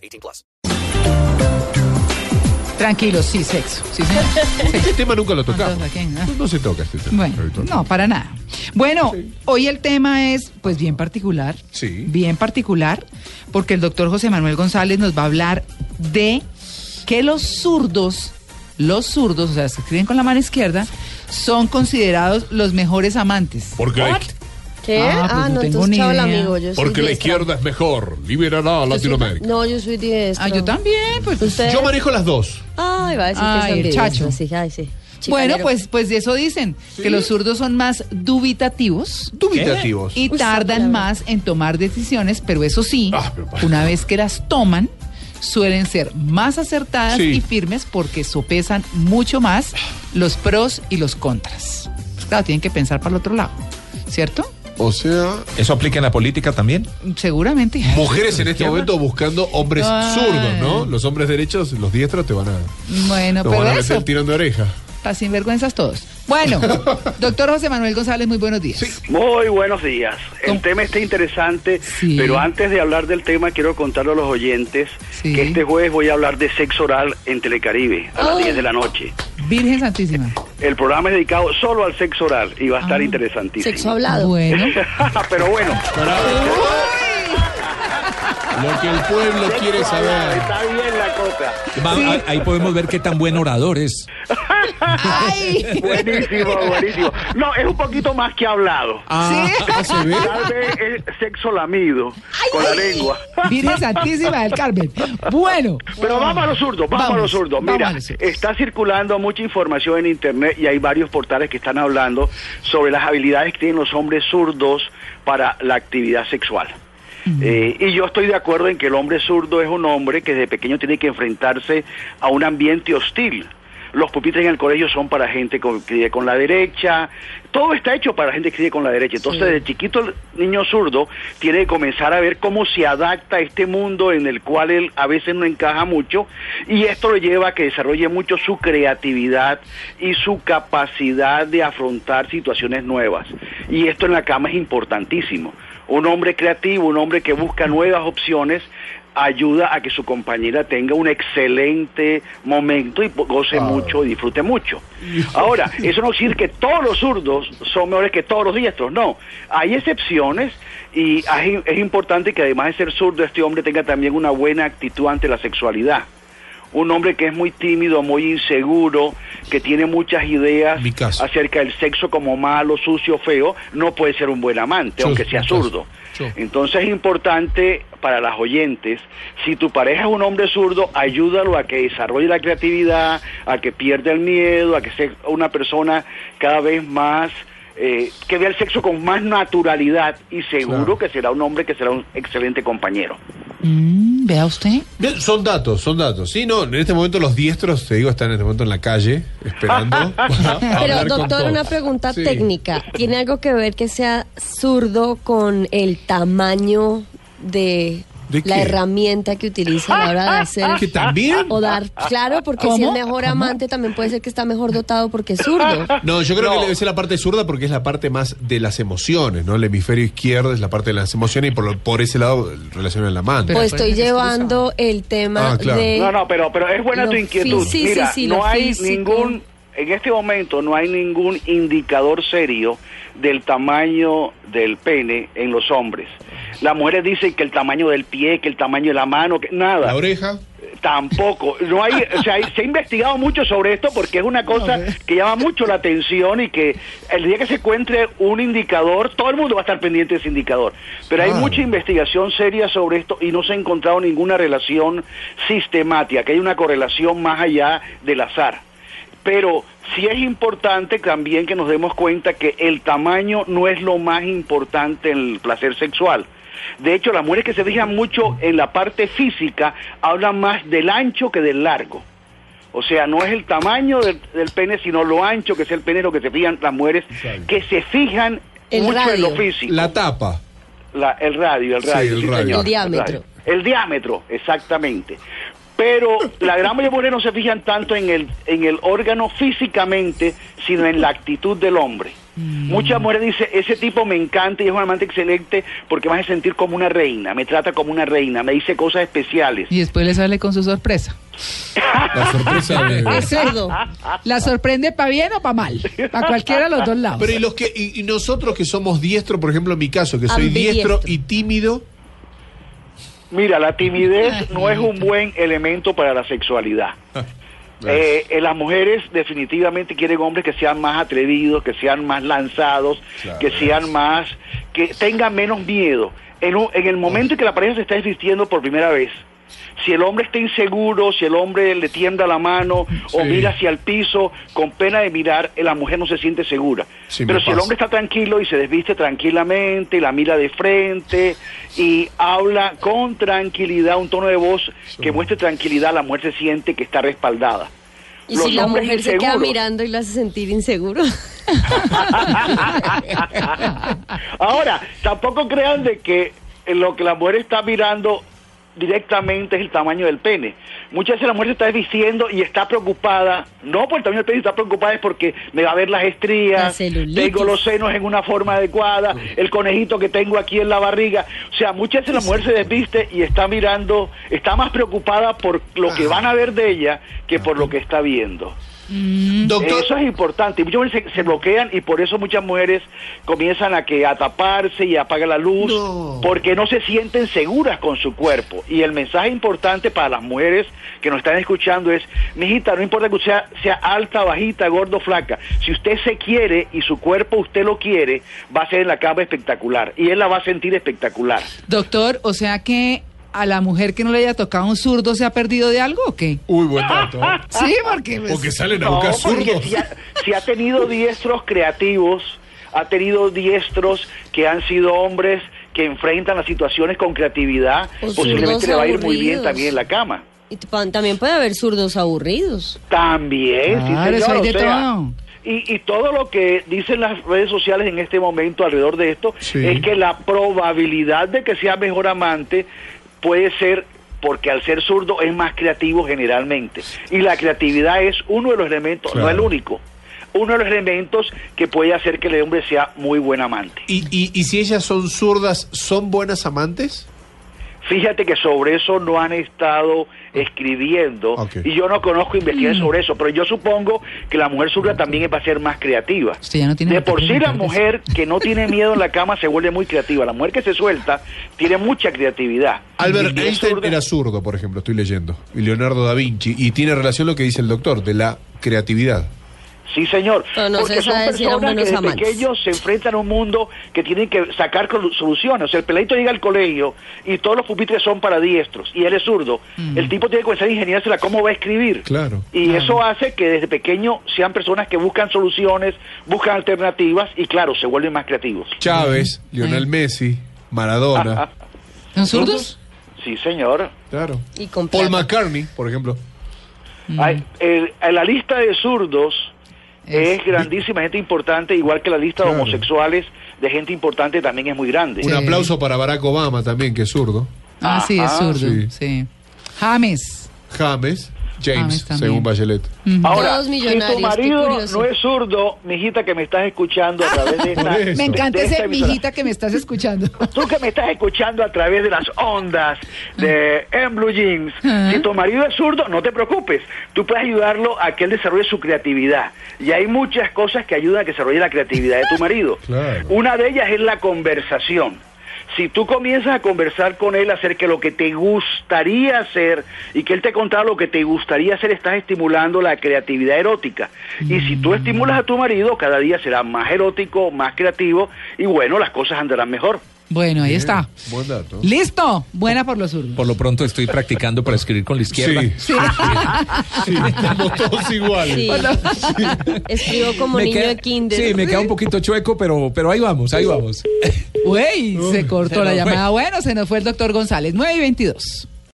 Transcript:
18 plus. Tranquilos, sí, sexo. Sí. Este tema nunca lo tocamos. No, no se toca este tema. Bueno, no, para nada. Bueno, hoy el tema es, pues, bien particular. Sí. Bien particular, porque el doctor José Manuel González nos va a hablar de que los zurdos, los zurdos, o sea, se escriben con la mano izquierda, son considerados los mejores amantes. Porque, la, ¿Qué? Ah, Ah, pues no no, tengo entonces ni chao el amigo. Yo soy porque la diestra. izquierda es mejor. Liberará a soy- Latinoamérica. No, yo soy diestra. Ah, yo también, pues. ¿Usted? Yo manejo las dos. Ay, va a decir Ay, que es chacho. Sí, ay, sí. Bueno, pues, pues de eso dicen, que los zurdos son más dubitativos. Dubitativos. y tardan más en tomar decisiones, pero eso sí, Ah, pero una vez que las toman, suelen ser más acertadas Sí. y firmes porque sopesan mucho más los pros y los contras. Claro, tienen que pensar para el otro lado, ¿cierto? O sea, ¿Eso aplica en la política también? Seguramente. mujeres en este momento buscando hombres Ay. zurdos, ¿no? Los hombres derechos, los diestros te van a, Bueno, te pero van a eso, meter tirando de oreja. para sinvergüenzas todos. Bueno, doctor José Manuel González, muy buenos días. Muy buenos días. ¿Cómo? El tema está interesante, Sí. pero antes de hablar del tema quiero contarle a los oyentes Sí. que este jueves voy a hablar de sexo oral en Telecaribe a las Oh. 10 de la noche. Virgen Santísima. El programa es dedicado solo al sexo oral y va a estar Ah. interesantísimo. Sexo hablado. Bueno. pero bueno, Lo que el pueblo quiere saber. está bien la cosa. Va- Ahí podemos ver qué tan buen orador es. ¡Ay! Buenísimo, buenísimo. No, es un poquito más que hablado. Ah, se ve. Tal vez es sexo lamido con la lengua. Virgen Santísima del Carmen. Bueno. Pero vamos a los zurdos, vamos, a los zurdos. Mira, a los zurdos. está circulando mucha información en internet y hay varios portales que están hablando sobre las habilidades que tienen los hombres zurdos para la actividad sexual. Eh, y yo estoy de acuerdo en que el hombre zurdo es un hombre que desde pequeño tiene que enfrentarse a un ambiente hostil. Los pupitres en el colegio son para gente que vive con la derecha. Todo está hecho para gente que vive con la derecha. Entonces, Sí. desde chiquito el niño zurdo tiene que comenzar a ver cómo se adapta a este mundo en el cual él a veces no encaja mucho y esto lo lleva a que desarrolle mucho su creatividad y su capacidad de afrontar situaciones nuevas. Y esto en la cama es importantísimo. Un hombre creativo, un hombre que busca nuevas opciones, ayuda a que su compañera tenga un excelente momento y goce mucho y disfrute mucho. Ahora, eso no quiere decir que todos los zurdos son mejores que todos los diestros, no. Hay excepciones y es importante que además de ser zurdo, este hombre tenga también una buena actitud ante la sexualidad. Un hombre que es muy tímido, muy inseguro, que tiene muchas ideas acerca del sexo como malo, sucio, feo, no puede ser un buen amante, aunque sea zurdo. Entonces es importante para las oyentes, si tu pareja es un hombre zurdo, ayúdalo a que desarrolle la creatividad, a que pierda el miedo, a que sea una persona cada vez más, eh, que vea el sexo con más naturalidad y seguro Claro. que será un hombre que será un excelente compañero. Mm, Vea usted. Bien, son datos, son datos. Sí, no, en este momento los diestros, te digo, están en este momento en la calle esperando. Pero, doctor, una pregunta Sí. técnica. ¿Tiene algo que ver que sea zurdo con el tamaño de, ¿De la qué? herramienta que utiliza a la hora de hacer ¿Que también? o dar? Claro, porque si es mejor ¿Cómo? amante también puede ser que está mejor dotado porque es zurdo. No, yo creo No. que debe ser la parte zurda porque es la parte más de las emociones, ¿no? El hemisferio izquierdo es la parte de las emociones y por, lo- por ese lado relaciona el amante. Pero o acuérdate estoy llevando el tema Ah, claro. de... No, no, pero, pero es buena tu inquietud. sí, Mira, sí, sí, no hay físico. ningún, en este momento no hay ningún indicador serio del tamaño del pene en los hombres. Las mujeres dicen que el tamaño del pie, que el tamaño de la mano, que nada. La oreja. Tampoco. No hay, o sea, se ha investigado mucho sobre esto porque es una cosa que llama mucho la atención y que el día que se encuentre un indicador, todo el mundo va a estar pendiente de ese indicador. Pero hay Claro. mucha investigación seria sobre esto y no se ha encontrado ninguna relación sistemática, que hay una correlación más allá del azar. Pero sí es importante también que nos demos cuenta que el tamaño no es lo más importante en el placer sexual. De hecho, las mujeres que se fijan mucho en la parte física hablan más del ancho que del largo. O sea, no es el tamaño del, del pene, sino lo ancho que es el pene, lo que se fijan las mujeres Exacto. que se fijan El mucho en lo físico. La tapa. La- el radio, el Sí, radio. el sí, radio. señor, El diámetro. radio. El diámetro, exactamente. Pero la gran mayoría de mujeres no se fijan tanto en el, en el órgano físicamente, sino en la actitud del hombre. Muchas mujeres dicen, ese tipo me encanta y es un amante excelente porque me hace sentir como una reina, me trata como una reina, me dice cosas especiales. Y después le sale con su sorpresa. La sorpresa de... ¿La sorprende para bien o para mal? Para cualquiera de los dos lados. Pero y los que y, y nosotros que somos diestros, por ejemplo, en mi caso, que soy diestro y tímido, Mira, la timidez no es un buen elemento para la sexualidad. Eh, eh, las mujeres definitivamente quieren hombres que sean más atrevidos, que sean más lanzados, Claro, que sean más, que tengan menos miedo. En, un- en el momento en que la pareja se está desvistiendo por primera vez, si el hombre está inseguro, si el hombre le tienda la mano o mira hacia el piso con pena de mirar, eh, la mujer no se siente segura. Sí, Pero si el hombre está tranquilo y se desviste tranquilamente, y la mira de frente y habla con tranquilidad, un tono de voz que muestre tranquilidad, la mujer se siente que está respaldada. Y Los si la hombres mujer se queda mirando y lo hace sentir inseguro. Ahora, tampoco crean de que lo que la mujer está mirando directamente es el tamaño del pene. Muchas veces la mujer se está desvistiendo y está preocupada, no por el tamaño del pene, está preocupada es porque me va a ver las La estrías, tengo los senos en una forma adecuada, el conejito que tengo aquí en la barriga. O sea, muchas veces la mujer se desviste y está mirando, está más preocupada por lo que van a ver de ella que por lo que está viendo. Doctor, Eso es importante. Y muchas mujeres se, se bloquean y por eso muchas mujeres comienzan a que a taparse y apagan la luz No. porque no se sienten seguras con su cuerpo. Y el mensaje importante para las mujeres que nos están escuchando es, mijita, no importa que usted sea, sea alta, bajita, gordo, flaca. Si usted se quiere y su cuerpo usted lo quiere, va a ser en la cama espectacular y él la va a sentir espectacular. Doctor, o sea que a la mujer que no le haya tocado un zurdo se ha perdido de algo o qué? uy, buen dato. Sí, porque... pues, Porque salen a No, buscar zurdos. Si ha, si ha tenido diestros creativos, ha tenido diestros que han sido hombres que enfrentan las situaciones con creatividad, O posiblemente le va a ir muy bien también en la cama. Y también puede haber zurdos aburridos. También, sí, Claro, eso señor, hay o de sea, todo. Y, y todo lo que dicen las redes sociales en este momento alrededor de esto Sí. es que la probabilidad de que sea mejor amante puede ser porque al ser zurdo es más creativo generalmente. Y la creatividad es uno de los elementos, no el único, uno de los elementos que puede hacer que el hombre sea muy buen amante. ¿Y, y, y si ellas son zurdas, ¿son buenas amantes? Fíjate que sobre eso no han estado escribiendo y yo no conozco investigaciones sobre eso, pero yo supongo que la mujer zurda también va a ser más creativa. Usted ya no tiene de por sí la mujer que no tiene miedo en la cama se vuelve muy creativa. La mujer que se suelta tiene mucha creatividad. Albert Einstein era zurdo, por ejemplo, estoy leyendo. Y Leonardo da Vinci. Y tiene relación lo que dice el doctor, de la creatividad. Sí, señor. No Porque se son personas que desde amantes. pequeños se enfrentan a un mundo que tienen que sacar soluciones. O sea, el peladito llega al colegio y todos los pupitres son para diestros y él es zurdo. El tipo tiene que comenzar a ingeniársela cómo va a escribir. Claro. Y eso hace que desde pequeño sean personas que buscan soluciones, buscan alternativas y claro, se vuelven más creativos. Chávez, Lionel Messi, Maradona. ¿Son zurdos? Sí, señor. Claro. Y con Paul. McCartney, por ejemplo. Hay- el- en la lista de zurdos Es- es, grandísima, gente importante, igual que la lista Claro. de homosexuales de gente importante también es muy grande. Un aplauso para Barack Obama también, que es zurdo. Ah, sí, es zurdo, sí. sí. James. James, James, según Bachelet. Ahora, si tu marido no es zurdo, mijita que me estás escuchando a través de esta... Me encanta de esta ese emisora. mijita que me estás escuchando. Tú que me estás escuchando a través de las ondas de En Blue Jeans, si tu marido es zurdo, no te preocupes. Tú puedes ayudarlo a que él desarrolle su creatividad. Y hay muchas cosas que ayudan a que desarrolle la creatividad de tu marido. Claro. Una de ellas es la conversación. Si tú comienzas a conversar con él acerca de lo que te gustaría hacer y que él te contara lo que te gustaría hacer, estás estimulando la creatividad erótica. Y si tú estimulas a tu marido, cada día será más erótico, más creativo y bueno, las cosas andarán mejor. Bueno, ahí está. Buen dato. Listo. Buena por los zurdos. Por lo pronto estoy practicando para escribir con la izquierda. Sí, Sí. sí, estamos todos iguales. Sí. Escribo como Me niño queda- de kinder. Sí, me queda un poquito chueco, pero, pero ahí vamos, ahí vamos. Uy, se cortó se la fue. llamada. Bueno, se nos fue el doctor González. 9 y 22.